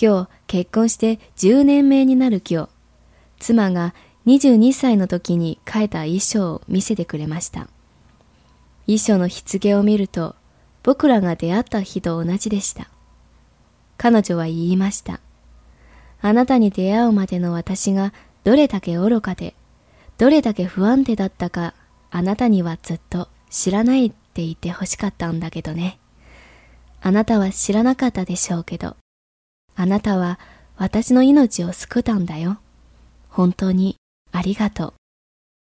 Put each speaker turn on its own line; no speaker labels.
今日結婚して10年目になる今日、妻が22歳の時に書いた衣装を見せてくれました。衣装の棺を見ると、僕らが出会った日と同じでした。彼女は言いました。あなたに出会うまでの私がどれだけ愚かで、どれだけ不安定だったか、あなたにはずっと知らないって言ってほしかったんだけどね。あなたは知らなかったでしょうけど、あなたは私の命を救ったんだよ。本当にありがとう。